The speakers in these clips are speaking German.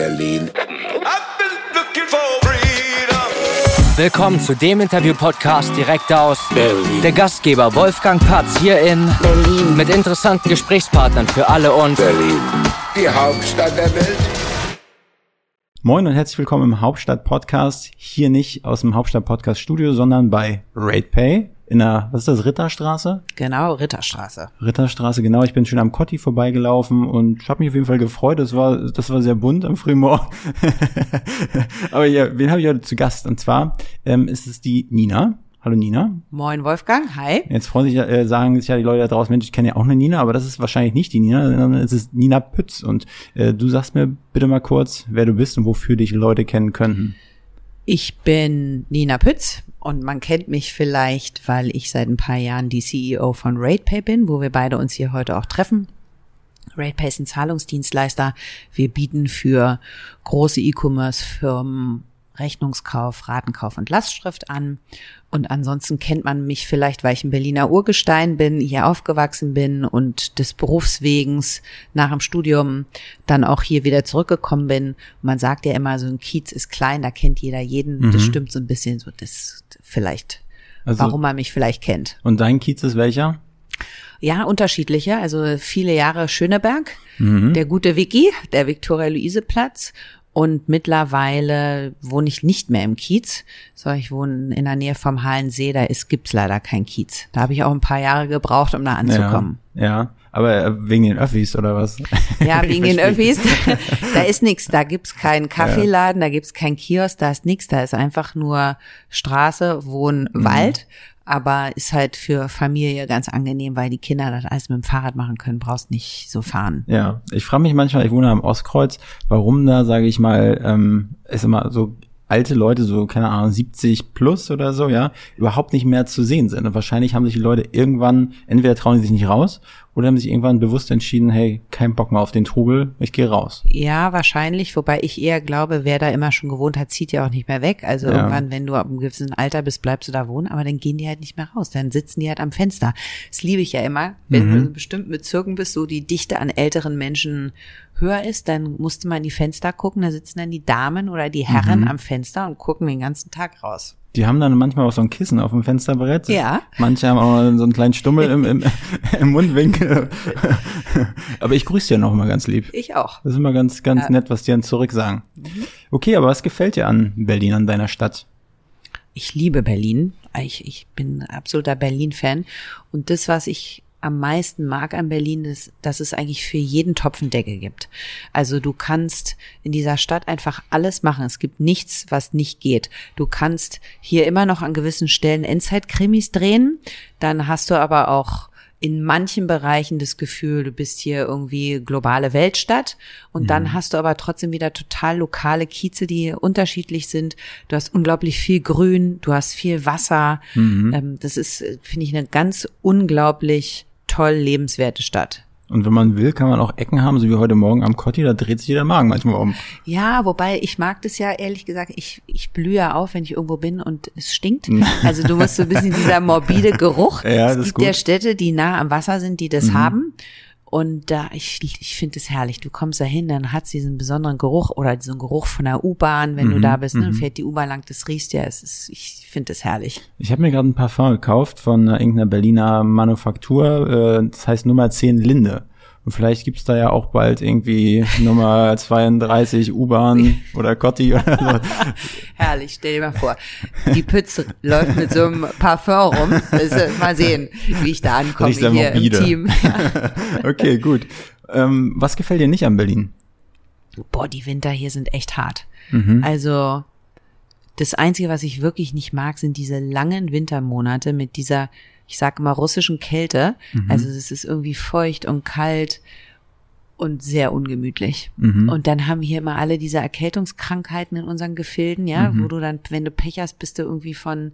Berlin. Willkommen zu dem Interview-Podcast direkt aus Berlin. der Gastgeber Wolfgang Patz hier in Berlin. mit interessanten Gesprächspartnern für alle und Berlin. Die Hauptstadt der Welt. Moin und herzlich willkommen im Hauptstadt-Podcast. Hier nicht aus dem Hauptstadt-Podcast-Studio, sondern bei RatePay in der, was ist das, Ritterstraße? Genau, Ritterstraße. Ritterstraße, genau. Ich bin schön am Kotti vorbeigelaufen und habe mich auf jeden Fall gefreut. Das war, das war sehr bunt am frühen Morgen. Aber ja, wen habe ich heute zu Gast? Und zwar ähm, ist es die Nina. Hallo Nina. Moin Wolfgang, hi. Jetzt freuen sich, äh, sagen sich ja die Leute da draußen, Mensch, ich kenne ja auch eine Nina, aber das ist wahrscheinlich nicht die Nina, sondern es ist Nina Pütz. Und äh, du sagst mir bitte mal kurz, wer du bist und wofür dich Leute kennen könnten. Ich bin Nina Pütz und man kennt mich vielleicht, weil ich seit ein paar Jahren die CEO von RatePay bin, wo wir beide uns hier heute auch treffen. RatePay ist ein Zahlungsdienstleister. Wir bieten für große E-Commerce-Firmen Rechnungskauf, Ratenkauf und Lastschrift an. Und ansonsten kennt man mich vielleicht, weil ich ein Berliner Urgestein bin, hier aufgewachsen bin und des Berufswegens nach dem Studium dann auch hier wieder zurückgekommen bin. Und man sagt ja immer, so ein Kiez ist klein, da kennt jeder jeden. Das stimmt so ein bisschen so, das vielleicht, Also- warum man mich vielleicht kennt. Und dein Kiez ist welcher? Ja, unterschiedliche. Also viele Jahre Schöneberg, Mhm. der gute Vicky, der Viktoria-Luise-Platz. Und mittlerweile wohne ich nicht mehr im Kiez, sondern ich wohne in der Nähe vom Halensee. Da ist, gibt's leider kein Kiez. Da habe ich auch ein paar Jahre gebraucht, um da anzukommen. Ja, ja. aber äh, wegen den Öffis oder was? Ja, wegen den. Öffis. da ist nichts. Da gibt's keinen Kaffeeladen, da gibt's kein Kiosk, da ist nichts. Da ist einfach nur Straße, Wohn, Mhm. Wald. Aber ist halt für Familie ganz angenehm, weil die Kinder das alles mit dem Fahrrad machen können. Brauchst nicht so fahren. Ja, ich frage mich manchmal, ich wohne am Ostkreuz, warum da, sage ich mal, ähm, ist immer so alte Leute, so, keine Ahnung, 70 plus oder so, ja, überhaupt nicht mehr zu sehen sind. Und wahrscheinlich haben sich die Leute irgendwann, entweder trauen die sich nicht raus oder haben sich irgendwann bewusst entschieden, hey, kein Bock mehr auf den Trubel, ich gehe raus. Ja, wahrscheinlich, wobei ich eher glaube, wer da immer schon gewohnt hat, zieht ja auch nicht mehr weg. Also Ja. irgendwann, wenn du ab einem gewissen Alter bist, bleibst du da wohnen, aber dann gehen die halt nicht mehr raus. Dann sitzen die halt am Fenster. Das liebe ich ja immer. Wenn du in bestimmten Bezirken bist, so die Dichte an älteren Menschen höher ist, dann musste man in die Fenster gucken, da sitzen dann die Damen oder die Herren am Fenster und gucken den ganzen Tag raus. Die haben dann manchmal auch so ein Kissen auf dem Fensterbrett. Ja. Manche haben auch so einen kleinen Stummel im, im, im Mundwinkel. aber ich grüße dir noch mal ganz lieb. Ich auch. Das ist immer ganz, ganz nett, was die dann zurück sagen. Okay, aber was gefällt dir an Berlin, an deiner Stadt? ich liebe Berlin. Ich, ich bin absoluter Berlin-Fan. Und das, was ich am meisten mag an Berlin, ist, dass es eigentlich für jeden Topf einen Deckel gibt. Also du kannst in dieser Stadt einfach alles machen. Es gibt nichts, was nicht geht. Du kannst hier immer noch an gewissen Stellen Endzeit-Krimis drehen. Dann hast du aber auch in manchen Bereichen das Gefühl, du bist hier irgendwie globale Weltstadt und dann hast du aber trotzdem wieder total lokale Kieze, die unterschiedlich sind. Du hast unglaublich viel Grün, du hast viel Wasser. Ähm, das ist, äh, finde ich, eine ganz unglaublich toll lebenswerte Stadt. Und wenn man will, kann man auch Ecken haben, so wie heute Morgen am Kotti, da dreht sich der Magen manchmal um. Ja, wobei ich mag das ja ehrlich gesagt, ich, ich blühe ja auf, wenn ich irgendwo bin und es stinkt. Also du musst so ein bisschen dieser morbide Geruch. Ja, das es ist gibt gut. Mhm. ja Städte, die nah am Wasser sind, die das haben. Und da, ich, ich finde es herrlich. Du kommst da hin, dann hat diesen besonderen Geruch oder diesen Geruch von der U-Bahn, wenn Mhm, du da bist, ne, dann fährt die U-Bahn lang, das riechst ja, es ist, ich finde es herrlich. Ich habe mir gerade ein Parfum gekauft von äh, irgendeiner Berliner Manufaktur, äh, das heißt Nummer 10 Linde. Und vielleicht gibt's da ja auch bald irgendwie Nummer 32 U-Bahn oder Kotti oder so. Herrlich, stell dir mal vor. Die Pütz läuft mit so einem Parfum rum. Ist, mal sehen, wie ich da ankomme hier morbide. im Team. Okay, gut. Ähm, was gefällt dir nicht an Berlin? boah, die Winter hier sind echt hart. Mhm. Also das Einzige, was ich wirklich nicht mag, sind diese langen Wintermonate mit dieser, ich sage mal, russischen Kälte. Mhm. Also es ist irgendwie feucht und kalt und sehr ungemütlich. Mhm. Und dann haben wir hier immer alle diese Erkältungskrankheiten in unseren Gefilden, ja, Mhm. wo du dann, wenn du Pech hast, bist du irgendwie von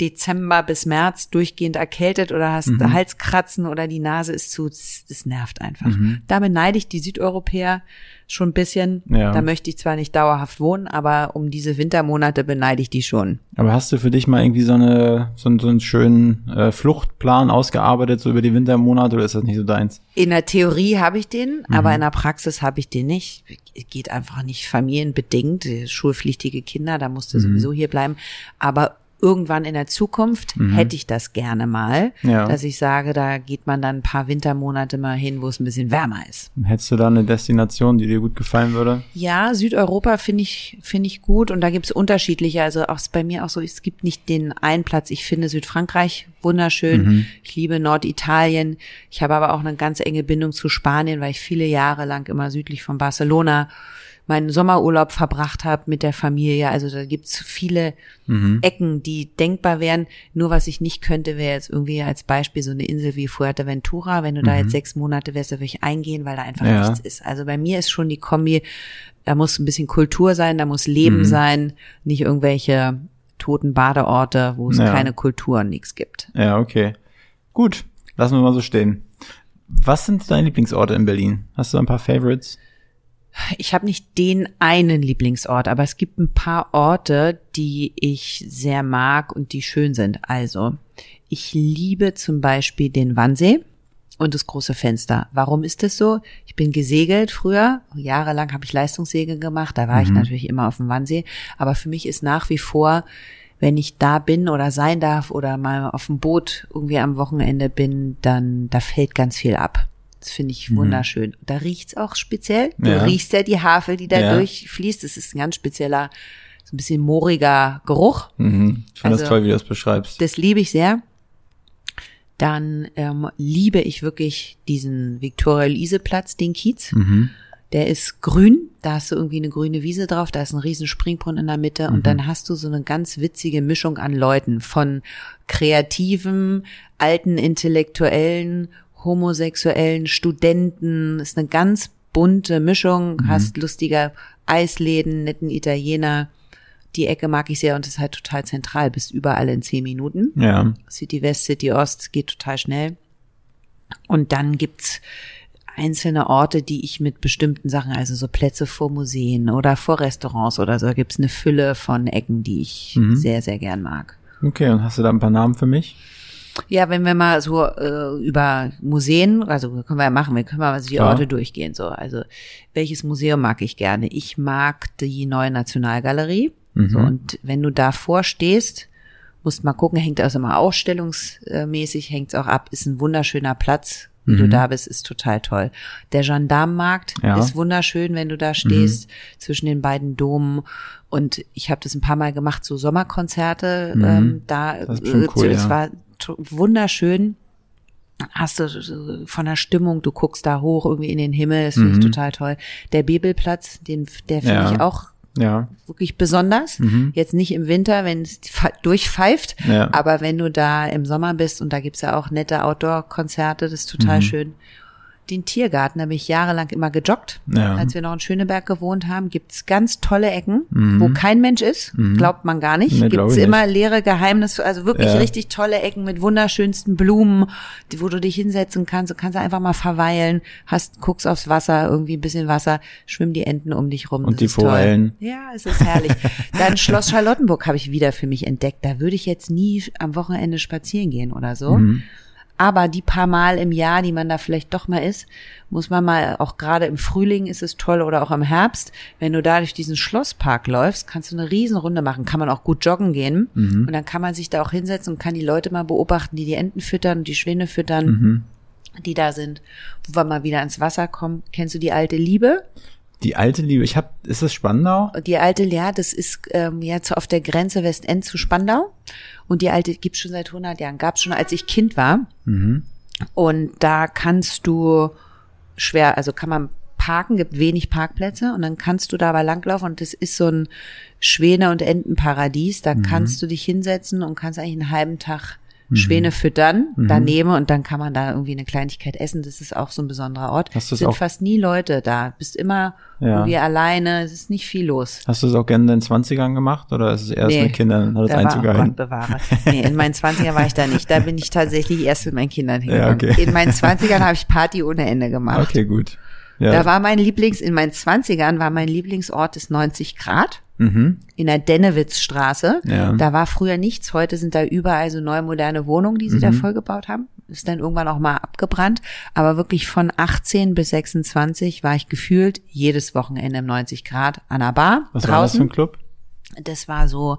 Dezember bis März durchgehend erkältet oder hast Mhm. Halskratzen oder die Nase ist zu, das, das nervt einfach. Mhm. Da beneide ich die Südeuropäer, schon ein bisschen. Ja. Da möchte ich zwar nicht dauerhaft wohnen, aber um diese Wintermonate beneide ich die schon. Aber hast du für dich mal irgendwie so eine so, einen- so einen schönen äh, Fluchtplan ausgearbeitet so über die Wintermonate oder ist das nicht so deins? In der Theorie habe ich den, Mhm. aber in der Praxis habe ich den nicht. Geht einfach nicht familienbedingt. Schulpflichtige Kinder, da Mhm. musste sowieso hier bleiben. Aber irgendwann in der Zukunft hätte ich das gerne mal, Mhm. Ja. dass ich sage, da geht man dann ein paar Wintermonate mal hin, wo es ein bisschen wärmer ist. Hättest du da eine Destination, die dir gut gefallen würde? Ja, Südeuropa finde ich, finde ich gut und da gibt's unterschiedliche. Also auch bei mir auch so, es gibt nicht den einen Platz. Ich finde Südfrankreich wunderschön. Ich liebe Norditalien. Ich habe aber auch eine ganz enge Bindung zu Spanien, weil ich viele Jahre lang immer südlich von Barcelona meinen Sommerurlaub verbracht habe mit der Familie. Also da gibt's viele Ecken, die denkbar wären. Nur was ich nicht könnte, wäre jetzt irgendwie als Beispiel so eine Insel wie Fuerteventura. Wenn du da jetzt sechs Monate wärst, da würde ich eingehen, weil da einfach Ja. nichts ist. Also bei mir ist schon die Kombi, da muss ein bisschen Kultur sein, da muss Leben sein, nicht irgendwelche toten Badeorte, wo es Ja. keine Kultur und nichts gibt. Ja, okay. Gut, lassen wir mal so stehen. Was sind deine Lieblingsorte in Berlin? Hast du ein paar Favorites? Ich habe nicht den einen Lieblingsort, aber es gibt ein paar Orte, die ich sehr mag und die schön sind. Also, ich liebe zum Beispiel den Wannsee und das große Fenster. Warum ist das so? Ich bin gesegelt früher. Jahrelang habe ich Leistungssegeln gemacht. Da war ich natürlich immer auf dem Wannsee. Aber für mich ist nach wie vor, wenn ich da bin oder sein darf oder mal auf dem Boot irgendwie am Wochenende bin, dann da fällt ganz viel ab. Das finde ich wunderschön. Da riecht's auch speziell. Du Ja. riechst ja die Havel, die da Ja. durchfließt. Das ist ein ganz spezieller, so ein bisschen mooriger Geruch. Mhm. Ich finde das Also- toll, wie du das beschreibst. Das liebe ich sehr. Dann ähm, liebe ich wirklich diesen Viktoria-Luise-Platz, den Kiez. Mhm. Der ist grün, da hast du irgendwie eine grüne Wiese drauf, da ist ein riesen Springbrunnen in der Mitte und dann hast du so eine ganz witzige Mischung an Leuten, von kreativen, alten Intellektuellen, homosexuellen, Studenten, ist eine ganz bunte Mischung, hast lustige Eisläden, netten Italiener. Die Ecke mag ich sehr und ist halt total zentral, bist überall in zehn Minuten. Ja. City West, City Ost, geht total schnell. Und dann gibt's einzelne Orte, die ich mit bestimmten Sachen, also so Plätze vor Museen oder vor Restaurants oder so, gibt's eine Fülle von Ecken, die ich sehr, sehr gern mag. Okay, und hast du da ein paar Namen für mich? Ja, wenn wir mal so äh, über Museen, also können wir ja machen, wir können mal die Klar. Orte durchgehen. So, also welches Museum mag ich gerne? Ich mag die neue Nationalgalerie. So, und wenn du davor stehst, musst mal gucken, hängt das immer ausstellungsmäßig, hängt's auch ab, ist ein wunderschöner Platz. Wie du da bist, ist total toll. Der Gendarmenmarkt Ja. ist wunderschön, wenn du da stehst, zwischen den beiden Domen. Und ich habe das ein paar Mal gemacht, so Sommerkonzerte. Ähm, da Das ist schon äh, cool, es ja. war wunderschön. Hast du so von der Stimmung, du guckst da hoch irgendwie in den Himmel, das finde ich total toll. Der Bebelplatz, den, der finde Mhm. Ja. ich auch Ja. wirklich besonders. Jetzt nicht im Winter, wenn es durchpfeift, Mhm. Ja. aber wenn du da im Sommer bist und da gibt's ja auch nette Outdoor-Konzerte, das ist Mhm. total schön. Den Tiergarten habe ich jahrelang immer gejoggt. Ja. Als wir noch in Schöneberg gewohnt haben, gibt's ganz tolle Ecken, wo kein Mensch ist. Glaubt man gar nicht. Mhm. Nee, gibt's immer leere Geheimnisse, also wirklich Ja. richtig tolle Ecken mit wunderschönsten Blumen, wo du dich hinsetzen kannst. Du kannst einfach mal verweilen, hast, guckst aufs Wasser, irgendwie ein bisschen Wasser, schwimmen die Enten um dich rum. Und das die toll. Forellen. Ja, es ist herrlich. Dann Schloss Charlottenburg habe ich wieder für mich entdeckt. Da würde ich jetzt nie am Wochenende spazieren gehen oder so. Mhm. Aber die paar Mal im Jahr, die man da vielleicht doch mal ist, muss man mal, auch gerade im Frühling ist es toll oder auch im Herbst, wenn du da durch diesen Schlosspark läufst, kannst du eine Riesenrunde machen. Kann man auch gut joggen gehen. Mhm. Und dann kann man sich da auch hinsetzen und kann die Leute mal beobachten, die die Enten füttern und die Schwäne füttern, Mhm. die da sind. Wo wir mal wieder ans Wasser kommen. Kennst du die alte Liebe? Die alte Liebe, ich hab, ist das Spandau? Die alte, ja, das ist ähm, jetzt auf der Grenze Westend zu Spandau. Und die alte gibt's schon seit 100 Jahren. Gab's schon, als ich Kind war. Und da kannst du schwer, also kann man parken, gibt wenig Parkplätze und dann kannst du da aber langlaufen und das ist so ein Schwäne- und Entenparadies. Da kannst du dich hinsetzen und kannst eigentlich einen halben Tag Schwäne füttern daneben und dann kann man da irgendwie eine Kleinigkeit essen. Das ist auch so ein besonderer Ort. Hast sind auch- fast nie Leute da. Bist immer Ja. irgendwie alleine. Es ist nicht viel los. Hast du es auch gerne in den 20ern gemacht oder ist es erst mit Kindern, hat es da war, Einzug oh Gott bewahre. Nee, in meinen 20ern war ich da nicht. Da bin ich tatsächlich erst mit meinen Kindern hingegangen. okay. In meinen 20ern habe ich Party ohne Ende gemacht. Okay, gut. Ja. Da war mein Lieblings, in meinen Zwanzigern war mein Lieblingsort des 90 Grad. Mhm. In der Dennewitzstraße. Ja. Da war früher nichts. Heute sind da überall so neue moderne Wohnungen, die sie Mhm. da vollgebaut haben. Ist dann irgendwann auch mal abgebrannt. Aber wirklich von 18 bis 26 war ich gefühlt jedes Wochenende im 90 Grad an der Bar. Was war das für draußen. ein Club? Das war so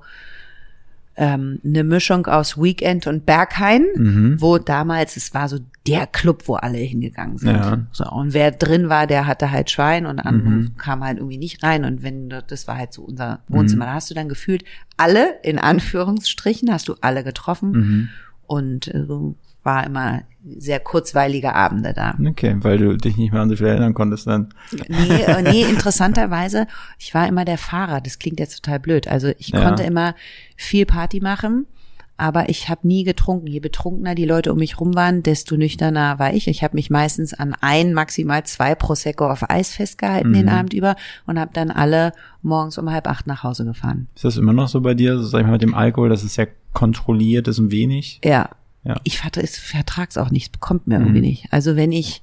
ähm, eine Mischung aus Weekend und Berghain, Mhm. wo damals, es war so der Club, wo alle hingegangen sind. Ja. So, und wer drin war, der hatte halt Schwein und andere Mhm. kam halt irgendwie nicht rein. Und wenn, das war halt so unser Wohnzimmer. Da hast du dann gefühlt alle, in Anführungsstrichen, hast du alle getroffen. Mhm. Und äh, so war immer sehr kurzweilige Abende da. Okay, weil du dich nicht mehr an so viel erinnern konntest dann. Nee, äh, nee, interessanterweise, ich war immer der Fahrer. Das klingt jetzt total blöd. Also ich Ja. konnte immer viel Party machen, aber ich habe nie getrunken. Je betrunkener die Leute um mich rum waren, desto nüchterner war ich. Ich habe mich meistens an ein, maximal zwei Prosecco auf Eis festgehalten den Abend über und habe dann alle morgens um halb acht nach Hause gefahren. Ist das immer noch so bei dir, so sag ich mal mit dem Alkohol, dass es sehr kontrolliert ist und wenig? Ja. Ja. Ich vertrag's auch nicht, bekommt mir irgendwie nicht. Also wenn ich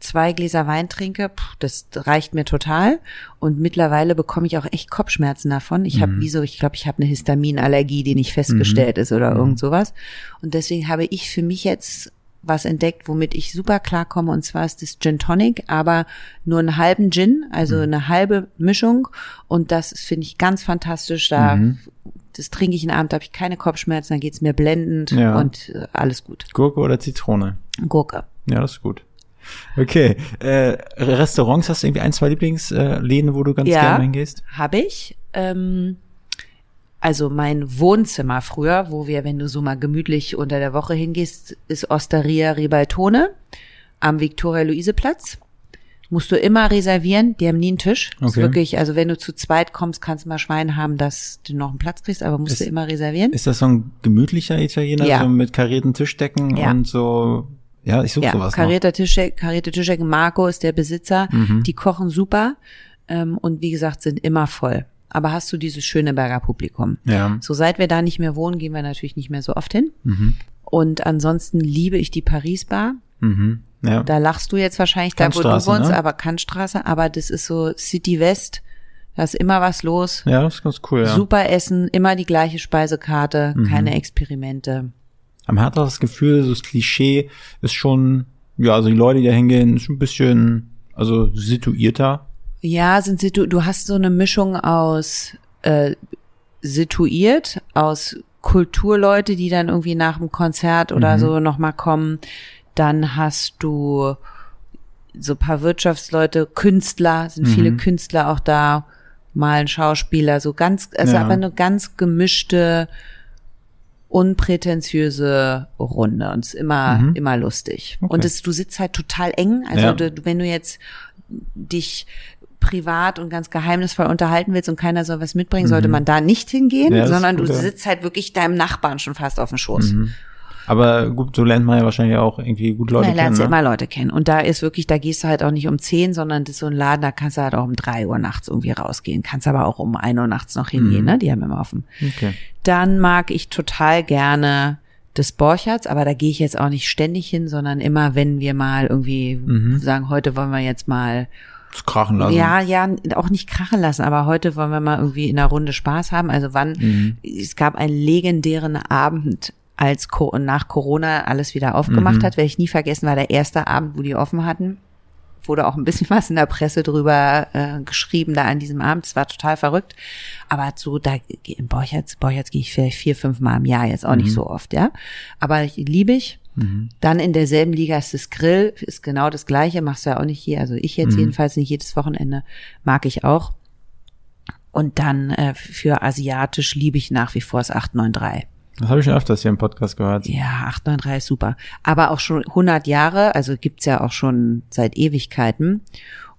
zwei Gläser Wein trinke, pff, das reicht mir total. Und mittlerweile bekomme ich auch echt Kopfschmerzen davon. Ich habe wie so, ich glaube, ich habe eine Histaminallergie, die nicht festgestellt ist oder irgend sowas. Und deswegen habe ich für mich jetzt was entdeckt, womit ich super klarkomme. Und zwar ist das Gin Tonic, aber nur einen halben Gin, also eine halbe Mischung. Und das finde ich ganz fantastisch. Da das trinke ich einen Abend, da habe ich keine Kopfschmerzen, dann geht's mir blendend Ja. und äh, alles gut. Gurke oder Zitrone? Gurke. Ja, das ist gut. Okay. Äh, Restaurants, hast du irgendwie ein, zwei Lieblingsläden, wo du ganz Ja. gerne hingehst? Habe ich. Ähm, also mein Wohnzimmer früher, wo wir, wenn du so mal gemütlich unter der Woche hingehst, ist Osteria Ribaltone am Viktoria-Luise-Platz. Musst du immer reservieren, die haben nie einen Tisch. Ist Okay. wirklich, also wenn du zu zweit kommst, kannst du mal Schwein haben, dass du noch einen Platz kriegst, aber musst Ist- du immer reservieren. Ist das so ein gemütlicher Italiener, Ja. so mit karierten Tischdecken Ja. und so? Ja, ich suche Ja, sowas karierter Tischdeck, karierte Tischdecken. Marco ist der Besitzer. Mhm. Die kochen super ähm, und wie gesagt sind immer voll. Aber hast du dieses Schöneberger Publikum? Ja. So seit wir da nicht mehr wohnen, gehen wir natürlich nicht mehr so oft hin. Mhm. Und ansonsten liebe ich die Paris Bar. Mhm. Ja. Da lachst du jetzt wahrscheinlich da, wo du wohnst, ne? aber Kantstraße. Aber das ist so City West. Da ist immer was los. ja, das ist ganz cool, ja. Mhm. Super Essen, immer die gleiche Speisekarte, keine Experimente. Man hat auch das Gefühl, so das Klischee ist schon, ja, also die Leute, die da hingehen, ist schon ein bisschen, also situierter. Ja, sind sie, du, hast so eine Mischung aus äh, situiert, aus Kulturleute, die dann irgendwie nach dem Konzert oder so nochmal kommen. Dann hast du so ein paar Wirtschaftsleute, Künstler, sind viele Künstler auch da, malen Schauspieler, so ganz, also Ja. aber eine ganz gemischte, unprätentiöse Runde und es ist immer, immer lustig. Okay. Und es, du sitzt halt total eng. Also Ja. du, wenn du jetzt dich privat und ganz geheimnisvoll unterhalten willst und keiner soll was mitbringen, sollte man da nicht hingehen, Mhm. Ja, sondern gut, du sitzt halt wirklich deinem Nachbarn schon fast auf dem Schoß. Aber gut, so lernt man ja wahrscheinlich auch irgendwie gut Leute kennen. lernst du Ne? immer Leute kennen. Und da ist wirklich, da gehst du halt auch nicht um zehn, sondern das ist so ein Laden, da kannst du halt auch um drei Uhr nachts irgendwie rausgehen. Kannst aber auch um ein Uhr nachts noch hingehen, Mhm. ne? Die haben immer offen. Okay. Dann mag ich total gerne des Borcherts, aber da gehe ich jetzt auch nicht ständig hin, sondern immer, wenn wir mal irgendwie Mhm. sagen, heute wollen wir jetzt mal Das krachen lassen. ja, ja, auch nicht krachen lassen, aber heute wollen wir mal irgendwie in einer Runde Spaß haben. Also wann, Mhm. es gab einen legendären Abend, als Co nach Corona alles wieder aufgemacht Mhm. hat, werde ich nie vergessen, war der erste Abend, wo die offen hatten. Wurde auch ein bisschen was in der Presse drüber äh, geschrieben da an diesem Abend. Es war total verrückt. Aber so, da in Borchertz, Borchertz gehe ich vielleicht vier, fünf Mal im Jahr, jetzt auch Mhm. nicht so oft, ja. Aber ich, liebe ich. Dann in derselben Liga ist das Grill, ist genau das gleiche, machst du ja auch nicht hier, also ich jetzt jedenfalls nicht jedes Wochenende, mag ich auch. Und dann äh, für asiatisch liebe ich nach wie vor das 893. Das habe ich schon öfters hier im Podcast gehört. Ja, 893 ist super. Aber auch schon 100 Jahre, also gibt's ja auch schon seit Ewigkeiten.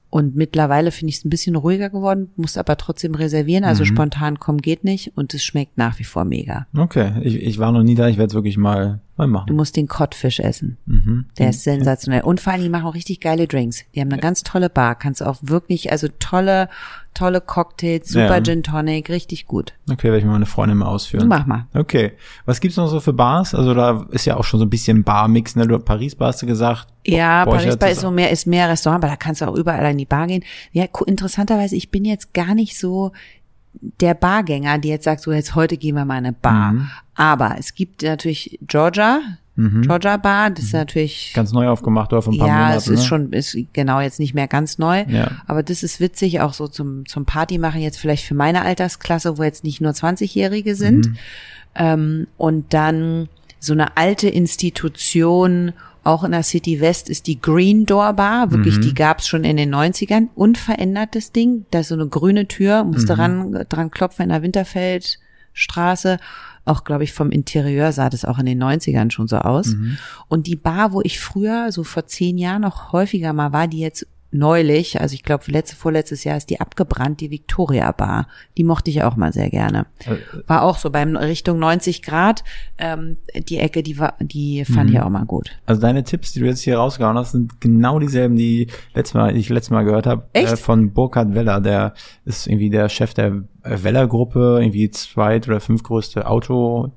Und mittlerweile finde ich es ein bisschen ruhiger geworden, musst aber trotzdem reservieren. Also spontan kommen geht nicht und es schmeckt nach wie vor mega. Okay, ich, ich war noch nie da, ich werde es wirklich mal Mal machen. Du musst den Codfish essen. Mhm. Der ist sensationell. Und vor allem, die machen auch richtig geile Drinks. Die haben eine ganz tolle Bar. Kannst auch wirklich, also tolle, tolle Cocktails, super Ja. Gin Tonic, richtig gut. Okay, werde ich mal meine Freundin mal ausführen. Mach mal. Okay. Was gibt's noch so für Bars? Also da ist ja auch schon so ein bisschen Barmix, ne? Du Paris Bar hast du gesagt. Ja, Borchert Paris Bar ist so mehr, ist mehr Restaurant, aber da kannst du auch überall in die Bar gehen. Ja, interessanterweise, ich bin jetzt gar nicht so der Bargänger, die jetzt sagt, so jetzt heute gehen wir mal in eine Bar. Mhm. Aber es gibt natürlich Georgia, Georgia Bar, das ist natürlich Ganz neu aufgemacht oder vor ein paar ja, Monaten. es ist ne? schon, ist genau jetzt nicht mehr ganz neu. Ja. Aber das ist witzig, auch so zum, zum Party machen jetzt vielleicht für meine Altersklasse, wo jetzt nicht nur 20-Jährige sind. Mhm. Ähm, und dann so eine alte Institution, auch in der City West ist die Green Door Bar. Wirklich, Mhm. die gab's schon in den 90ern. Unverändertes Ding. Da ist so eine grüne Tür, musste Mhm. ran, dran klopfen in der Winterfeldstraße. Auch, glaube ich, vom Interieur sah das auch in den 90ern schon so aus. Mhm. Und die Bar, wo ich früher, so vor zehn Jahren noch häufiger mal war, die jetzt neulich, also ich glaube letzte, vorletztes Jahr ist die abgebrannt, die Victoria Bar. Die mochte ich auch mal sehr gerne. Äh, War auch so beim Richtung 90 Grad. Ähm, die Ecke, die war, die fand Mhm. ich auch mal gut. Also deine Tipps, die du jetzt hier rausgehauen hast, sind genau dieselben, die letztes Mal, ich letztes Mal gehört habe. Echt? Äh, von Burkhard Weller, der ist irgendwie der Chef der äh, Weller-Gruppe, irgendwie zweit oder fünftgrößte Auto,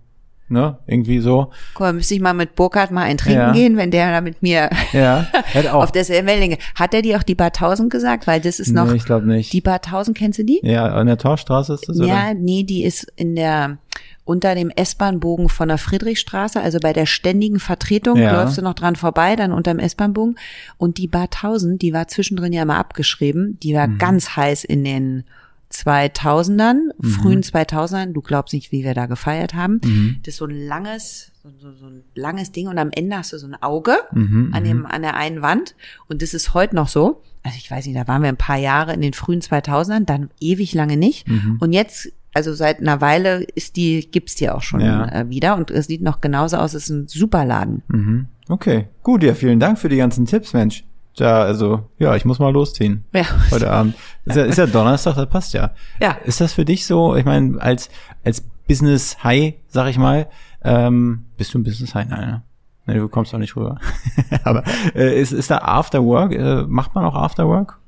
ne? Irgendwie so. Guck mal, müsste ich mal mit Burkhard mal ein Trinken Ja. gehen, wenn der da mit mir Ja. Auch. auf derselben Wellenlänge. Hat er dir auch die Bar 1000 gesagt? Weil das ist noch, nee, ich glaube nicht. die Bar 1000, kennst du die? ja, an der Torstraße ist das, Ja, oder? nee, die ist in der unter dem S-Bahn-Bogen von der Friedrichstraße, also bei der ständigen Vertretung, Ja. läufst du noch dran vorbei, dann unterm S-Bahn-Bogen. Und die Bar 1000, die war zwischendrin ja mal abgeschrieben, die Mhm. war ganz heiß in den 2000ern, Mhm. frühen 2000ern. Du glaubst nicht, wie wir da gefeiert haben. Das ist so ein langes, so, so, so ein langes Ding und am Ende hast du so ein Auge Mhm, an dem, an der einen Wand. Und das ist heute noch so. Also ich weiß nicht, da waren wir ein paar Jahre in den frühen 2000ern, dann ewig lange nicht. Mhm. Und jetzt, also seit einer Weile ist die, gibt's die auch schon Ja. äh, wieder und es sieht noch genauso aus. Es ist ein super Laden. Mhm. Okay. Gut, ja, vielen Dank für die ganzen Tipps, Mensch. Ja, also, ja, ich muss mal losziehen. Ja. Heute Abend. Ist ja, ist ja Donnerstag, das passt ja. Ja. Ist das für dich so, ich meine, als, als Business High, sag ich mal, ähm, bist du ein Business High? Nein, ne? Nee, du kommst doch nicht rüber. Aber äh, ist, ist da After Work? Äh, macht man auch After Work?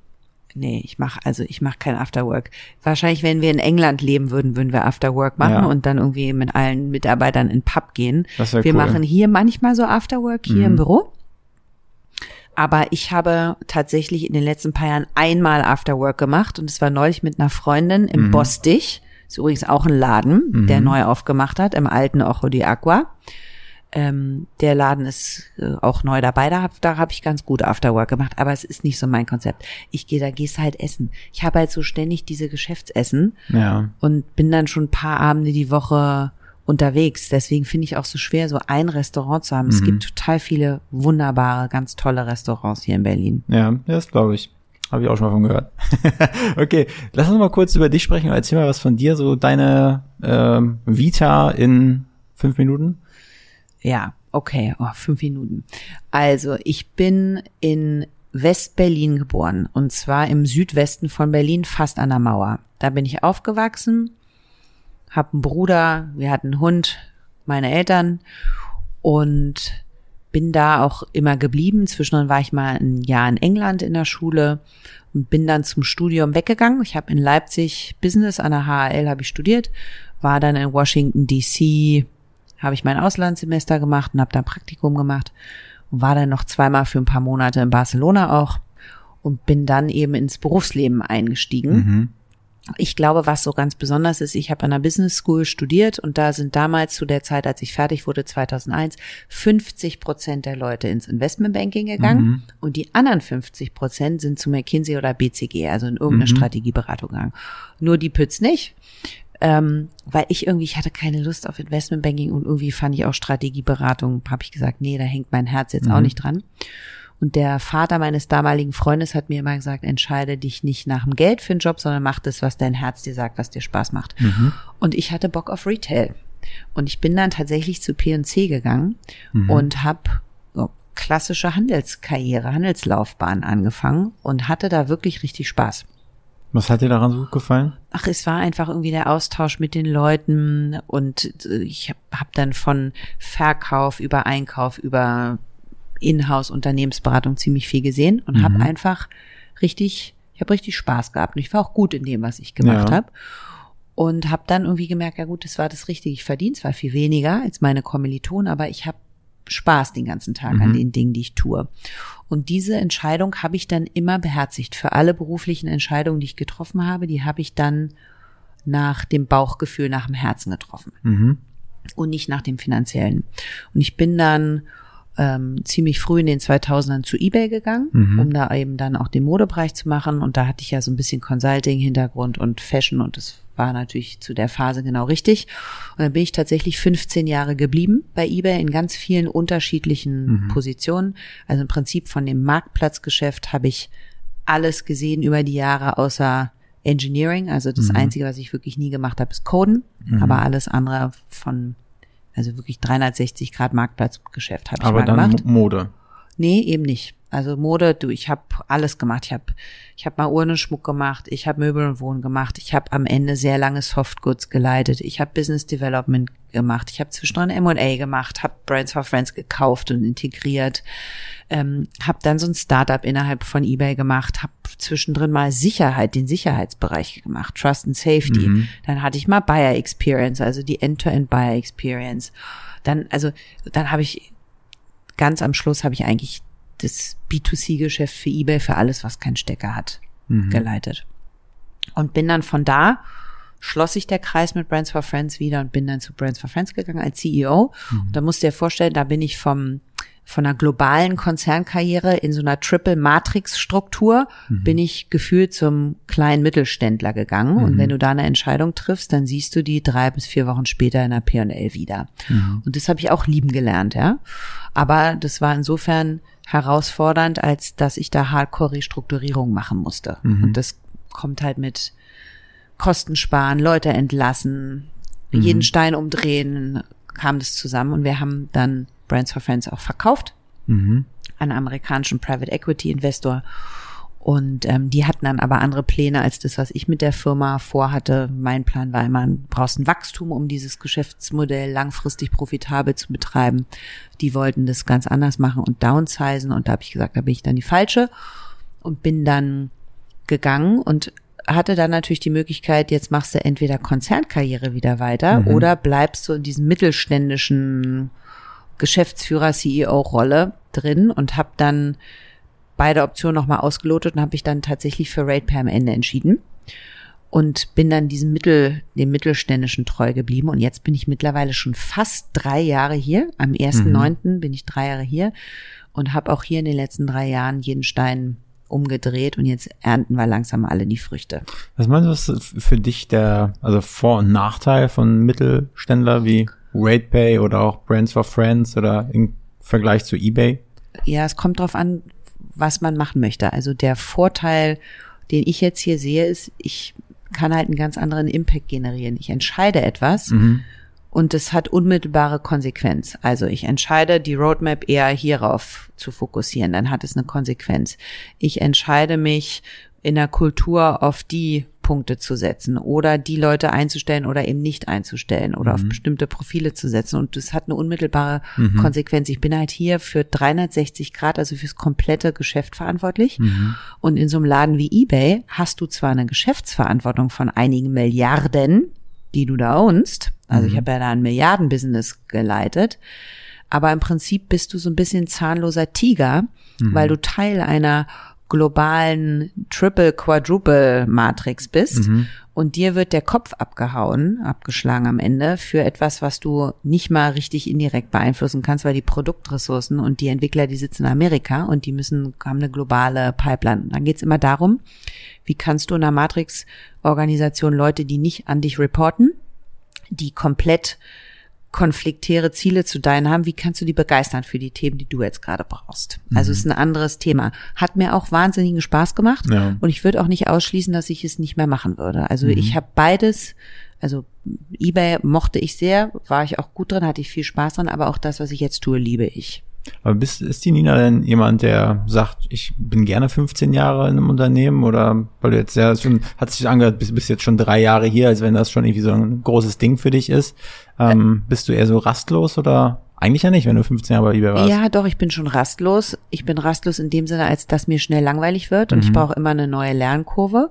Nee, ich mache also ich mache kein Afterwork. Wahrscheinlich, wenn wir in England leben würden, würden wir Afterwork machen Ja. und dann irgendwie mit allen Mitarbeitern in Pub gehen. Das wir cool. machen hier manchmal so Afterwork hier Mhm. im Büro. Aber ich habe tatsächlich in den letzten paar Jahren einmal Afterwork gemacht und es war neulich mit einer Freundin im Mhm. Bostich. Ist übrigens auch ein Laden, der neu aufgemacht hat, im alten Ojo de Agua. Ähm, der Laden ist äh, auch neu dabei. Da habe da hab ich ganz gut Afterwork gemacht, aber es ist nicht so mein Konzept. Ich gehe, da gehst halt essen. Ich habe halt so ständig diese Geschäftsessen Ja. und bin dann schon ein paar Abende die Woche unterwegs. Deswegen finde ich auch so schwer, so ein Restaurant zu haben. Es gibt total viele wunderbare, ganz tolle Restaurants hier in Berlin. Ja, das glaube ich. Habe ich auch schon mal von gehört. okay, lass uns mal kurz über dich sprechen. Erzähl mal was von dir, so deine ähm, Vita in fünf Minuten. Ja, okay, oh, fünf Minuten. Also, ich bin in West-Berlin geboren und zwar im Südwesten von Berlin, fast an der Mauer. Da bin ich aufgewachsen, hab einen Bruder, wir hatten einen Hund, meine Eltern und bin da auch immer geblieben. Zwischendrin war ich mal ein Jahr in England in der Schule und bin dann zum Studium weggegangen. Ich habe in Leipzig Business an der HAL habe ich studiert, war dann in Washington DC, habe ich mein Auslandssemester gemacht und habe da Praktikum gemacht und war dann noch zweimal für ein paar Monate in Barcelona auch und bin dann eben ins Berufsleben eingestiegen. Ich glaube, was so ganz besonders ist, ich habe an der Business School studiert und da sind damals zu der Zeit, als ich fertig wurde, 2001, 50 Prozent der Leute ins Investmentbanking gegangen und die anderen 50 Prozent sind zu McKinsey oder BCG, also in irgendeine Strategieberatung gegangen. Nur die Pütz nicht ähm, weil ich irgendwie, ich hatte keine Lust auf Investmentbanking und irgendwie fand ich auch Strategieberatung, habe ich gesagt, nee, da hängt mein Herz jetzt auch nicht dran. Und der Vater meines damaligen Freundes hat mir immer gesagt, entscheide dich nicht nach dem Geld für einen Job, sondern mach das, was dein Herz dir sagt, was dir Spaß macht. Und ich hatte Bock auf Retail. Und ich bin dann tatsächlich zu P&C gegangen und habe so, klassische Handelskarriere, Handelslaufbahn angefangen und hatte da wirklich richtig Spaß. Was hat dir daran so gut gefallen? Ach, es war einfach irgendwie der Austausch mit den Leuten und äh, ich habe hab dann von Verkauf über Einkauf über Inhouse-Unternehmensberatung ziemlich viel gesehen und mhm. habe einfach richtig, ich habe richtig Spaß gehabt und ich war auch gut in dem, was ich gemacht ja. habe. Und habe dann irgendwie gemerkt, ja gut, das war das Richtige. Ich verdiene zwar viel weniger als meine Kommilitonen, aber ich habe Spaß den ganzen Tag mhm. an den Dingen, die ich tue. Und diese Entscheidung habe ich dann immer beherzigt. Für alle beruflichen Entscheidungen, die ich getroffen habe, die habe ich dann nach dem Bauchgefühl, nach dem Herzen getroffen. Mhm. Und nicht nach dem finanziellen. Und ich bin dann ähm, ziemlich früh in den 2000ern zu eBay gegangen, mhm. um da eben dann auch den Modebereich zu machen. Und da hatte ich ja so ein bisschen Consulting-Hintergrund und Fashion und das war natürlich zu der Phase genau richtig. Und dann bin ich tatsächlich 15 Jahre geblieben bei eBay in ganz vielen unterschiedlichen mhm. Positionen. Also im Prinzip von dem Marktplatzgeschäft habe ich alles gesehen über die Jahre außer Engineering. Also das mhm. Einzige, was ich wirklich nie gemacht habe, ist Coden. Mhm. Aber alles andere von also wirklich 360 Grad Marktplatzgeschäft habe ich Aber mal dann gemacht. Mode. Nee, eben nicht. Also Mode, du, ich habe alles gemacht. Ich habe ich hab mal Urnenschmuck gemacht, ich habe Möbel und Wohnen gemacht, ich habe am Ende sehr lange Softgoods geleitet, ich habe Business Development gemacht, ich habe zwischendrin M&A gemacht, habe Brands for Friends gekauft und integriert, ähm, habe dann so ein Startup innerhalb von eBay gemacht, habe zwischendrin mal Sicherheit, den Sicherheitsbereich gemacht, Trust and Safety. Mhm. Dann hatte ich mal Buyer Experience, also die End-to-End -End Buyer Experience. Dann, also, dann habe ich ganz am Schluss habe ich eigentlich das B2C-Geschäft für eBay für alles, was keinen Stecker hat, mhm. geleitet. Und bin dann von da, schloss sich der Kreis mit Brands for Friends wieder und bin dann zu Brands for Friends gegangen als CEO. Mhm. da musst du dir vorstellen, da bin ich vom von einer globalen Konzernkarriere in so einer Triple Matrix Struktur mhm. bin ich gefühlt zum kleinen Mittelständler gegangen. Mhm. Und wenn du da eine Entscheidung triffst, dann siehst du die drei bis vier Wochen später in der P&L wieder. Mhm. Und das habe ich auch lieben gelernt, ja. Aber das war insofern herausfordernd, als dass ich da Hardcore-Restrukturierung machen musste. Mhm. Und das kommt halt mit Kosten sparen, Leute entlassen, mhm. jeden Stein umdrehen, kam das zusammen und wir haben dann Brands for Friends auch verkauft mhm. an einen amerikanischen Private Equity Investor. Und ähm, die hatten dann aber andere Pläne als das, was ich mit der Firma vorhatte. Mein Plan war immer, du brauchst ein Wachstum, um dieses Geschäftsmodell langfristig profitabel zu betreiben. Die wollten das ganz anders machen und downsizen. Und da habe ich gesagt, da bin ich dann die falsche und bin dann gegangen und hatte dann natürlich die Möglichkeit, jetzt machst du entweder Konzernkarriere wieder weiter mhm. oder bleibst du in diesem mittelständischen Geschäftsführer, CEO-Rolle drin und habe dann beide Optionen nochmal ausgelotet und habe ich dann tatsächlich für RatePay am Ende entschieden und bin dann diesem Mittel, dem Mittelständischen treu geblieben. Und jetzt bin ich mittlerweile schon fast drei Jahre hier. Am 1.9. Mhm. bin ich drei Jahre hier und habe auch hier in den letzten drei Jahren jeden Stein umgedreht und jetzt ernten wir langsam alle die Früchte. Was meinst du, was für dich der, also Vor- und Nachteil von Mittelständler wie RatePay oder auch Brands for Friends oder im Vergleich zu eBay? Ja, es kommt drauf an, was man machen möchte. Also der Vorteil, den ich jetzt hier sehe, ist, ich kann halt einen ganz anderen Impact generieren. Ich entscheide etwas mhm. Und es hat unmittelbare Konsequenz. Also ich entscheide, die Roadmap eher hierauf zu fokussieren, dann hat es eine Konsequenz. Ich entscheide mich in der Kultur auf die Punkte zu setzen oder die Leute einzustellen oder eben nicht einzustellen oder mhm. auf bestimmte Profile zu setzen. Und das hat eine unmittelbare mhm. Konsequenz. Ich bin halt hier für 360 Grad, also fürs komplette Geschäft verantwortlich. Mhm. Und in so einem Laden wie eBay hast du zwar eine Geschäftsverantwortung von einigen Milliarden, die du da ownst. Also ich mhm. habe ja da ein Milliardenbusiness geleitet. Aber im Prinzip bist du so ein bisschen zahnloser Tiger, mhm. weil du Teil einer globalen Triple, Quadruple Matrix bist mhm. und dir wird der Kopf abgehauen, abgeschlagen am Ende für etwas, was du nicht mal richtig indirekt beeinflussen kannst, weil die Produktressourcen und die Entwickler, die sitzen in Amerika und die müssen, haben eine globale Pipeline. Dann geht's immer darum, wie kannst du in einer Matrix-Organisation Leute, die nicht an dich reporten, die komplett konfliktäre Ziele zu deinen haben, wie kannst du die begeistern für die Themen, die du jetzt gerade brauchst? Also mhm. Ist ein anderes Thema. Hat mir auch wahnsinnigen Spaß gemacht ja. und ich würde auch nicht ausschließen, dass ich es nicht mehr machen würde. Also mhm. ich habe beides, also eBay mochte ich sehr, war ich auch gut drin, hatte ich viel Spaß dran, aber auch das, was ich jetzt tue, liebe ich. Aber bist, ist die Nina denn jemand, der sagt, ich bin gerne 15 Jahre in einem Unternehmen oder weil du jetzt ja schon, hat sich angehört, bist, bist jetzt schon drei Jahre hier, als wenn das schon irgendwie so ein großes Ding für dich ist. Ähm, bist du eher so rastlos oder eigentlich ja nicht, wenn du 15 Jahre bei eBay warst? Ja, doch, ich bin schon rastlos. Ich bin rastlos in dem Sinne, als dass mir schnell langweilig wird und Mhm. ich brauche immer eine neue Lernkurve.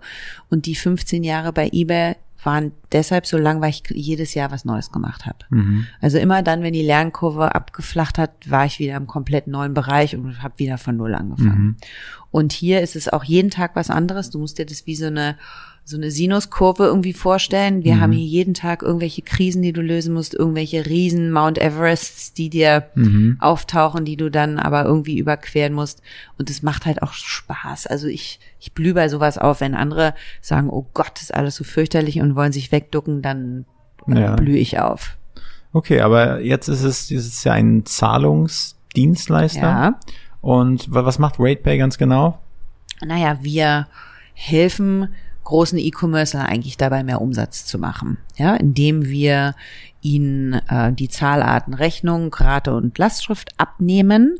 Und die 15 Jahre bei eBay waren deshalb so lang, weil ich jedes Jahr was Neues gemacht habe. Mhm. Also immer dann, wenn die Lernkurve abgeflacht hat, war ich wieder im komplett neuen Bereich und habe wieder von Null angefangen. Mhm. Und hier ist es auch jeden Tag was anderes. Du musst dir das wie so eine so eine Sinuskurve irgendwie vorstellen. Wir haben hier jeden Tag irgendwelche Krisen, die du lösen musst, irgendwelche Riesen Mount Everests, die dir auftauchen, die du dann aber irgendwie überqueren musst. Und es macht halt auch Spaß. Also ich, ich blühe bei sowas auf, wenn andere sagen, oh Gott, ist alles so fürchterlich und wollen sich wegducken, dann äh, Ja. blühe ich auf. Okay, aber jetzt ist es, es ist ja ein Zahlungsdienstleister. Ja. Und wa- was macht RatePay ganz genau? Naja, wir helfen großen E-Commercer eigentlich dabei, mehr Umsatz zu machen. Ja, indem wir ihnen äh, die Zahlarten Rechnung, Rate und Lastschrift abnehmen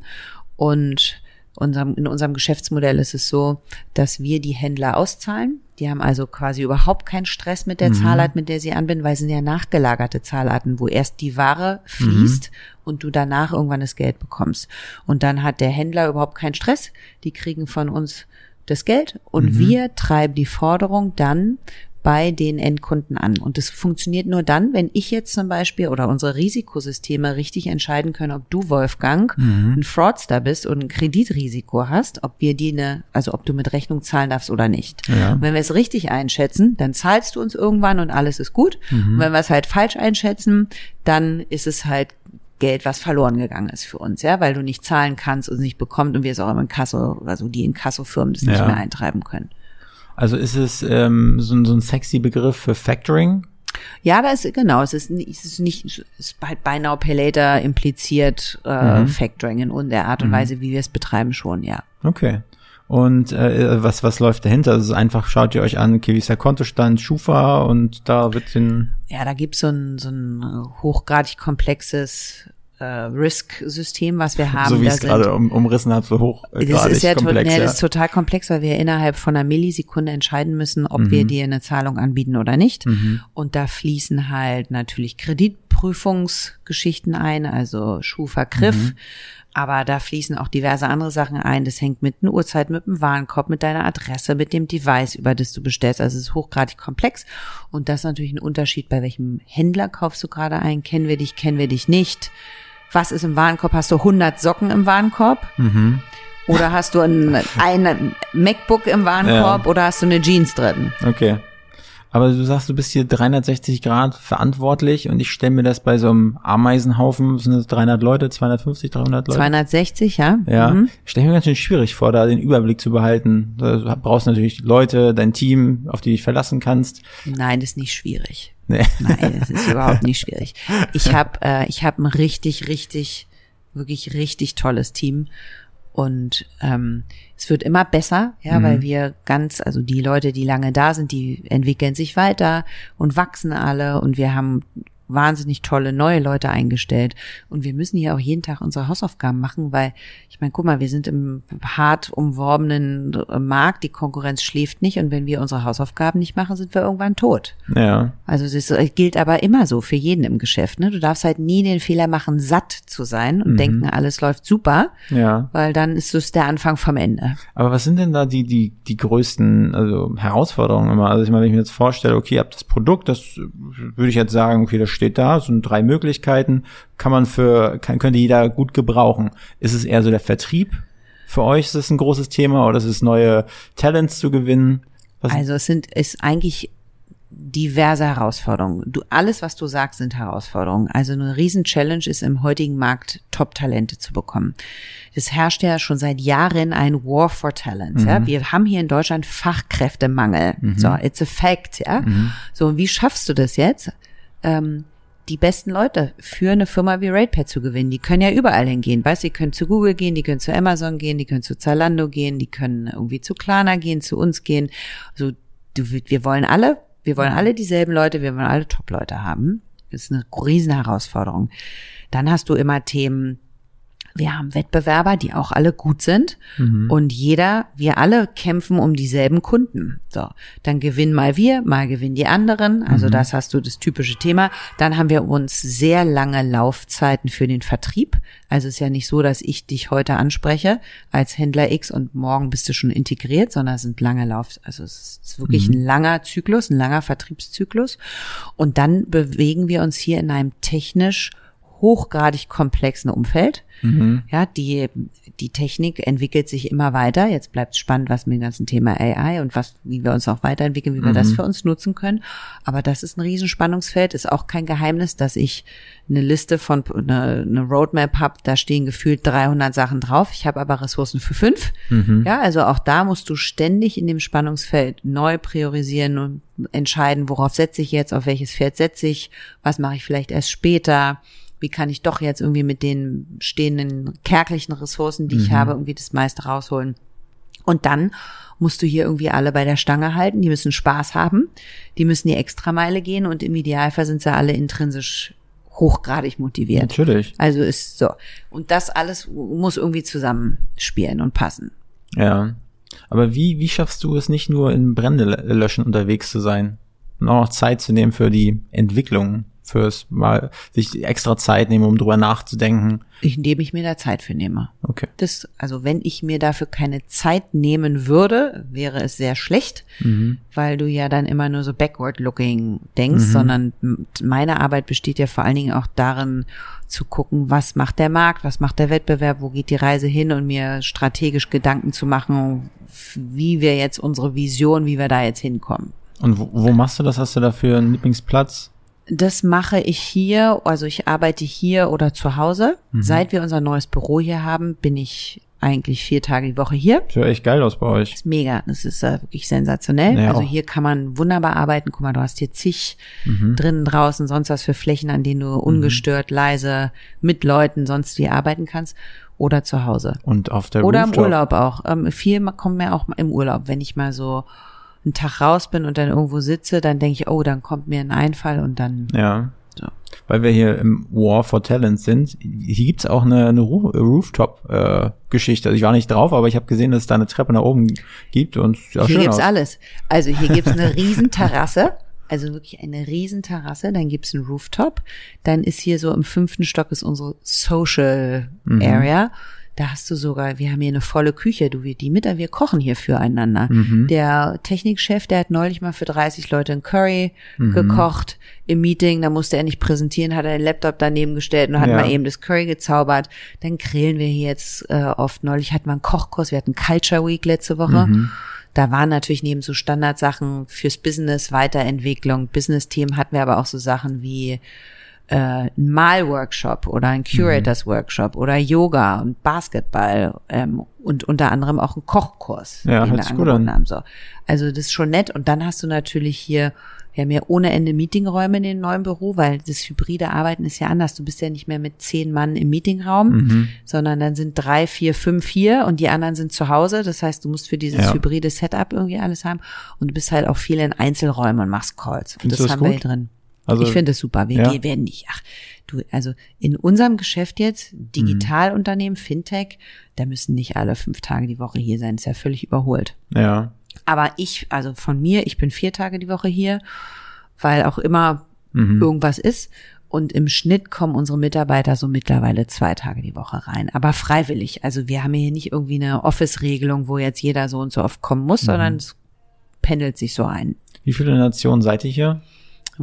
und unserem, in unserem Geschäftsmodell ist es so, dass wir die Händler auszahlen. Die haben also quasi überhaupt keinen Stress mit der Zahlart, mit der sie anbinden, weil es sind ja nachgelagerte Zahlarten, wo erst die Ware fließt und du danach irgendwann das Geld bekommst. Und dann hat der Händler überhaupt keinen Stress. Die kriegen von uns das Geld und wir treiben die Forderung dann bei den Endkunden an. Und das funktioniert nur dann, wenn ich jetzt zum Beispiel oder unsere Risikosysteme richtig entscheiden können, ob du, Wolfgang, ein Fraudster bist und ein Kreditrisiko hast, ob wir die eine, also ob du mit Rechnung zahlen darfst oder nicht. Ja. Und wenn wir es richtig einschätzen, dann zahlst du uns irgendwann und alles ist gut. Und wenn wir es halt falsch einschätzen, dann ist es halt Geld, was verloren gegangen ist für uns, ja, weil du nicht zahlen kannst und es nicht bekommt und wir es auch im Kasso, also die Inkassofirmen das nicht Ja. mehr eintreiben können. Also ist es ähm, so, ein- so ein sexy Begriff für Factoring? Ja, da ist genau, es ist, es ist nicht, es ist halt Buy Now Pay Later impliziert äh, Factoring in der Art und Weise, wie wir es betreiben, schon, ja. Okay. Und äh, was, was läuft dahinter? Also einfach schaut ihr euch an, okay, wie ist der Kontostand, Schufa und da wird den Ja, da gibt's so ein, so ein hochgradig komplexes äh, Risk-System, was wir haben. so wie ich es gerade um, umrissen habe, so hoch Das ist ja, to- komplex. ja. das ist total komplex, weil wir innerhalb von einer Millisekunde entscheiden müssen, ob Mhm. wir dir eine Zahlung anbieten oder nicht. Und da fließen halt natürlich Kreditprüfungsgeschichten ein, also Schufa, Griff. Mhm. Aber da fließen auch diverse andere Sachen ein. Das hängt mit einer Uhrzeit, mit dem Warenkorb, mit deiner Adresse, mit dem Device, über das du bestellst. Also es ist hochgradig komplex. Und das ist natürlich ein Unterschied, bei welchem Händler kaufst du gerade ein. Kennen wir dich, kennen wir dich nicht. Was ist im Warenkorb? Hast du 100 Socken im Warenkorb? Oder hast du ein, ein MacBook im Warenkorb Ja. oder hast du eine Jeans drin? Okay. Aber du sagst, du bist hier 360 Grad verantwortlich und ich stelle mir das bei so einem Ameisenhaufen, sind das 300 Leute, 250, 300 Leute? 260, ja? Ja, Mhm. stelle mir ganz schön schwierig vor, da den Überblick zu behalten. Du brauchst natürlich Leute, dein Team, auf die du dich verlassen kannst. Nein, das ist nicht schwierig. Nee. Nein, das ist überhaupt nicht schwierig. Ich habe äh, ich hab ein richtig, richtig, wirklich richtig tolles Team. Und ähm, es wird immer besser, ja, weil wir ganz, also die Leute, die lange da sind, die entwickeln sich weiter und wachsen alle. Und wir haben wahnsinnig tolle neue Leute eingestellt und wir müssen hier auch jeden Tag unsere Hausaufgaben machen, weil ich meine, guck mal, wir sind im hart umworbenen Markt, die Konkurrenz schläft nicht und wenn wir unsere Hausaufgaben nicht machen, sind wir irgendwann tot. Ja, Also es gilt aber immer so für jeden im Geschäft. Ne? Du darfst halt nie den Fehler machen, satt zu sein und denken, alles läuft super, ja. weil dann ist es der Anfang vom Ende. Aber was sind denn da die, die, die größten also Herausforderungen immer? Also ich meine, wenn ich mir jetzt vorstelle, okay, ihr habt das Produkt, das würde ich jetzt sagen, okay, das steht da, sind drei Möglichkeiten, kann man für, kann, könnte jeder gut gebrauchen. Ist es eher so der Vertrieb? Für euch ist es ein großes Thema oder ist es neue Talents zu gewinnen? Was, Also es sind ist eigentlich diverse Herausforderungen. Du alles, was du sagst, sind Herausforderungen. Also eine riesen Challenge ist im heutigen Markt Top-Talente zu bekommen. Es herrscht ja schon seit Jahren ein War for Talents. Ja, wir haben hier in Deutschland Fachkräftemangel. So, it's a fact. Ja, so und wie schaffst du das jetzt? Ähm, die besten Leute für eine Firma wie RatePad zu gewinnen. Die können ja überall hingehen. Weißt, die können zu Google gehen, die können zu Amazon gehen, die können zu Zalando gehen, die können irgendwie zu Klarna gehen, zu uns gehen. Also du, wir wollen alle, wir wollen alle dieselben Leute, wir wollen alle Top-Leute haben. Das ist eine riesen Herausforderung. Dann hast du immer Themen, wir haben Wettbewerber, die auch alle gut sind. Mhm. Und jeder, wir alle kämpfen um dieselben Kunden. So, dann gewinnen mal wir, mal gewinnen die anderen. Also Mhm. das hast du das typische Thema. Dann haben wir uns sehr lange Laufzeiten für den Vertrieb. Also es ist ja nicht so, dass ich dich heute anspreche als Händler X und morgen bist du schon integriert, sondern es sind lange Lauf, also es ist wirklich Mhm. ein langer Zyklus, ein langer Vertriebszyklus. Und dann bewegen wir uns hier in einem technisch hochgradig komplexen Umfeld. Mhm. Ja, die, die Technik entwickelt sich immer weiter. Jetzt bleibt spannend, was mit dem ganzen Thema AI und was, wie wir uns auch weiterentwickeln, wie wir das für uns nutzen können. Aber das ist ein Riesenspannungsfeld. Ist auch kein Geheimnis, dass ich eine Liste von, eine, eine Roadmap habe. Da stehen gefühlt 300 Sachen drauf. Ich habe aber Ressourcen für fünf. Ja, also auch da musst du ständig in dem Spannungsfeld neu priorisieren und entscheiden, worauf setze ich jetzt, auf welches Pferd setze ich, was mache ich vielleicht erst später wie kann ich doch jetzt irgendwie mit den stehenden kärglichen Ressourcen, die ich habe, irgendwie das meiste rausholen. Und dann musst du hier irgendwie alle bei der Stange halten, die müssen Spaß haben, die müssen die Extrameile gehen und im Idealfall sind sie alle intrinsisch hochgradig motiviert. Natürlich. Also ist so. Und das alles muss irgendwie zusammenspielen und passen. Ja. Aber wie, wie schaffst du es nicht nur in Brände lö- löschen unterwegs zu sein und auch noch Zeit zu nehmen für die Entwicklung, fürs mal sich extra Zeit nehmen, um drüber nachzudenken? Indem ich mir da Zeit für nehme. Okay. Das, also wenn ich mir dafür keine Zeit nehmen würde, wäre es sehr schlecht, weil du ja dann immer nur so backward-looking denkst, sondern m- meine Arbeit besteht ja vor allen Dingen auch darin, zu gucken, was macht der Markt, was macht der Wettbewerb, wo geht die Reise hin und mir strategisch Gedanken zu machen, wie wir jetzt unsere Vision, wie wir da jetzt hinkommen. Und wo, wo machst du das? Hast du dafür einen Lieblingsplatz? Das mache ich hier, also ich arbeite hier oder zu Hause. Seit wir unser neues Büro hier haben, bin ich eigentlich vier Tage die Woche hier. Sieht echt geil aus bei euch. ist mega. Das ist äh, wirklich sensationell. Ja, also auch. hier kann man wunderbar arbeiten. Guck mal, du hast hier zig Mhm. drinnen, draußen, sonst was für Flächen, an denen du ungestört, leise, mit Leuten sonst wie arbeiten kannst. Oder zu Hause. Und auf der Oder im Rooftop. Urlaub auch. Ähm, viel kommt mir auch im Urlaub. Wenn ich mal so einen Tag raus bin und dann irgendwo sitze, dann denke ich, oh, dann kommt mir ein Einfall und dann Ja. so. Weil wir hier im War for Talent sind, hier gibt's auch eine, eine Roo- Rooftop-Geschichte. also ich war nicht drauf, aber ich habe gesehen, dass es da eine Treppe nach oben gibt und ja, Hier gibt's aus. alles. Also hier gibt's eine riesen Terrasse, also wirklich eine riesen Terrasse, dann gibt's einen Rooftop, dann ist hier so im fünften Stock ist unsere Social Mhm. Area. Da hast du sogar, wir haben hier eine volle Küche, du, wir, die mit, wir kochen hier füreinander. Mhm. Der Technikchef, der hat neulich mal für 30 Leute ein Curry Mhm. gekocht im Meeting, da musste er nicht präsentieren, hat er den Laptop daneben gestellt und hat Ja. mal eben das Curry gezaubert. Dann grillen wir hier jetzt äh, oft. Neulich hatten wir einen Kochkurs, wir hatten Culture Week letzte Woche. Mhm. Da waren natürlich neben so Standardsachen fürs Business, Weiterentwicklung, Business-Themen hatten wir aber auch so Sachen wie äh, ein Malworkshop oder ein Curators-Workshop oder Yoga und Basketball ähm, und unter anderem auch ein Kochkurs, Ja, den wir gut angeboten an. haben. So. Also das ist schon nett. Und dann hast du natürlich hier, wir haben ja ohne Ende Meetingräume in dem neuen Büro, weil das hybride Arbeiten ist ja anders. Du bist ja nicht mehr mit zehn Mann im Meetingraum, Mhm. sondern dann sind drei, vier, fünf hier und die anderen sind zu Hause. Das heißt, du musst für dieses Ja. hybride Setup irgendwie alles haben. Und du bist halt auch viel in Einzelräumen und machst Calls. Und das das haben wir hier gut? drin. Also- ich finde es super. Wir Ja. gehen- werden nicht. Ach, du, also in unserem Geschäft jetzt, Digitalunternehmen, Fintech, da müssen nicht alle fünf Tage die Woche hier sein. ist ja völlig überholt. Ja. Aber ich, also von mir, ich bin vier Tage die Woche hier, weil auch immer Mhm. irgendwas ist. Und im Schnitt kommen unsere Mitarbeiter so mittlerweile zwei Tage die Woche rein. Aber freiwillig. Also wir haben hier nicht irgendwie eine Office-Regelung, wo jetzt jeder so und so oft kommen muss, sondern es pendelt sich so ein. Wie viele Nationen seid ihr hier?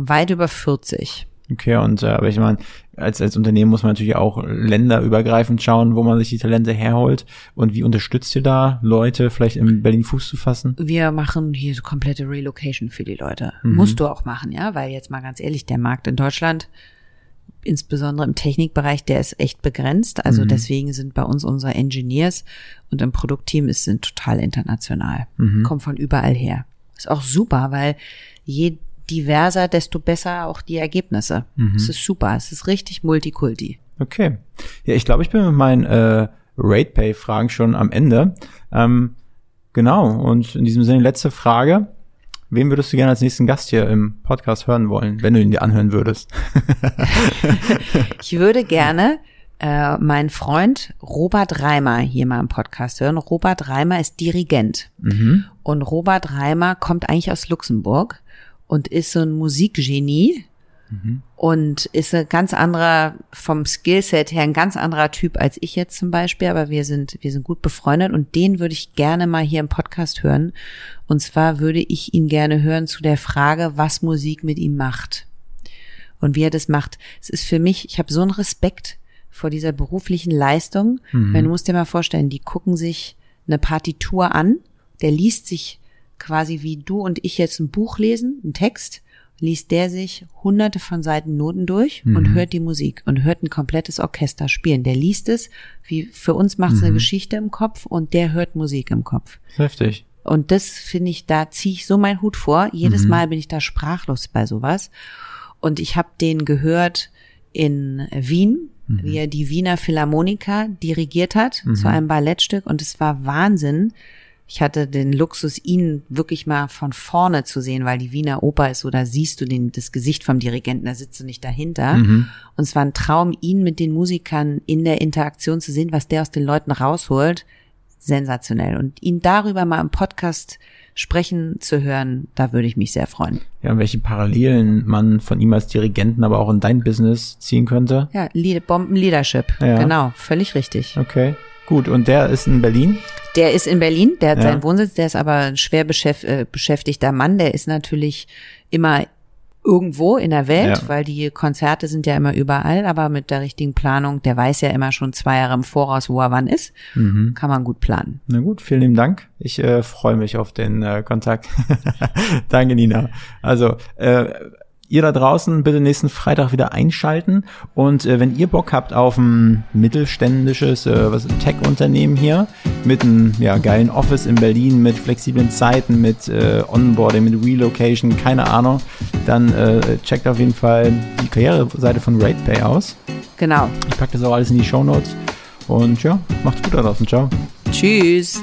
Weit über 40. Okay, und äh, aber ich meine, als, als Unternehmen muss man natürlich auch länderübergreifend schauen, wo man sich die Talente herholt. Und wie unterstützt ihr da Leute, vielleicht in Berlin Fuß zu fassen? Wir machen hier so komplette Relocation für die Leute. Mhm. Musst du auch machen, ja, weil jetzt mal ganz ehrlich, der Markt in Deutschland, insbesondere im Technikbereich, der ist echt begrenzt. Also Mhm. deswegen sind bei uns unsere Engineers und im Produktteam ist sind total international. Mhm. Kommen von überall her. Ist auch super, weil je diverser, desto besser auch die Ergebnisse. Mhm. Es ist super. Es ist richtig Multikulti. Okay. Ja, ich glaube, ich bin mit meinen äh, RatePay-Fragen schon am Ende. Ähm, genau, und in diesem Sinne letzte Frage. Wen würdest du gerne als nächsten Gast hier im Podcast hören wollen, wenn du ihn dir anhören würdest? Ich würde gerne äh, meinen Freund Robert Reimer hier mal im Podcast hören. Robert Reimer ist Dirigent. Und Robert Reimer kommt eigentlich aus Luxemburg und ist so ein Musikgenie und ist ein ganz anderer, vom Skillset her ein ganz anderer Typ als ich jetzt zum Beispiel, aber wir sind, wir sind gut befreundet und den würde ich gerne mal hier im Podcast hören. Und zwar würde ich ihn gerne hören zu der Frage, was Musik mit ihm macht und wie er das macht. Es ist für mich, ich habe so einen Respekt vor dieser beruflichen Leistung. Weil du musst dir mal vorstellen, die gucken sich eine Partitur an, der liest sich quasi wie du und ich jetzt ein Buch lesen, einen Text, liest der sich hunderte von Seiten Noten durch und hört die Musik und hört ein komplettes Orchester spielen. Der liest es, wie für uns macht es eine Geschichte im Kopf und der hört Musik im Kopf. Heftig. Und das finde ich, da ziehe ich so meinen Hut vor. Jedes Mal bin ich da sprachlos bei sowas. Und ich habe den gehört in Wien, wie er die Wiener Philharmoniker dirigiert hat zu einem Ballettstück. Und es war Wahnsinn. Ich hatte den Luxus, ihn wirklich mal von vorne zu sehen, weil die Wiener Oper ist so, da siehst du den, das Gesicht vom Dirigenten, da sitzt du nicht dahinter. Und es war ein Traum, ihn mit den Musikern in der Interaktion zu sehen, was der aus den Leuten rausholt. Sensationell. Und ihn darüber mal im Podcast sprechen zu hören, da würde ich mich sehr freuen. Ja, und welche Parallelen man von ihm als Dirigenten, aber auch in dein Business ziehen könnte. Ja, Lied Bomben Leadership. Ja. Genau, völlig richtig. Okay, gut. Und der ist in Berlin? Der ist in Berlin, der hat Ja. seinen Wohnsitz, der ist aber ein schwer beschäft, äh, beschäftigter Mann, der ist natürlich immer irgendwo in der Welt, Ja. weil die Konzerte sind ja immer überall, aber mit der richtigen Planung, der weiß ja immer schon zwei Jahre im Voraus, wo er wann ist, Mhm. kann man gut planen. Na gut, vielen lieben Dank. Ich äh, freue mich auf den äh, Kontakt. Danke, Nina. Also, äh, ihr da draußen bitte nächsten Freitag wieder einschalten. Und äh, wenn ihr Bock habt auf ein mittelständisches äh, Tech-Unternehmen hier mit einem ja, geilen Office in Berlin, mit flexiblen Zeiten, mit äh, Onboarding, mit Relocation, keine Ahnung, dann äh, checkt auf jeden Fall die Karriereseite von RatePay aus. Genau. Ich packe das auch alles in die Show Notes. Und ja, macht's gut da draußen. Ciao. Tschüss.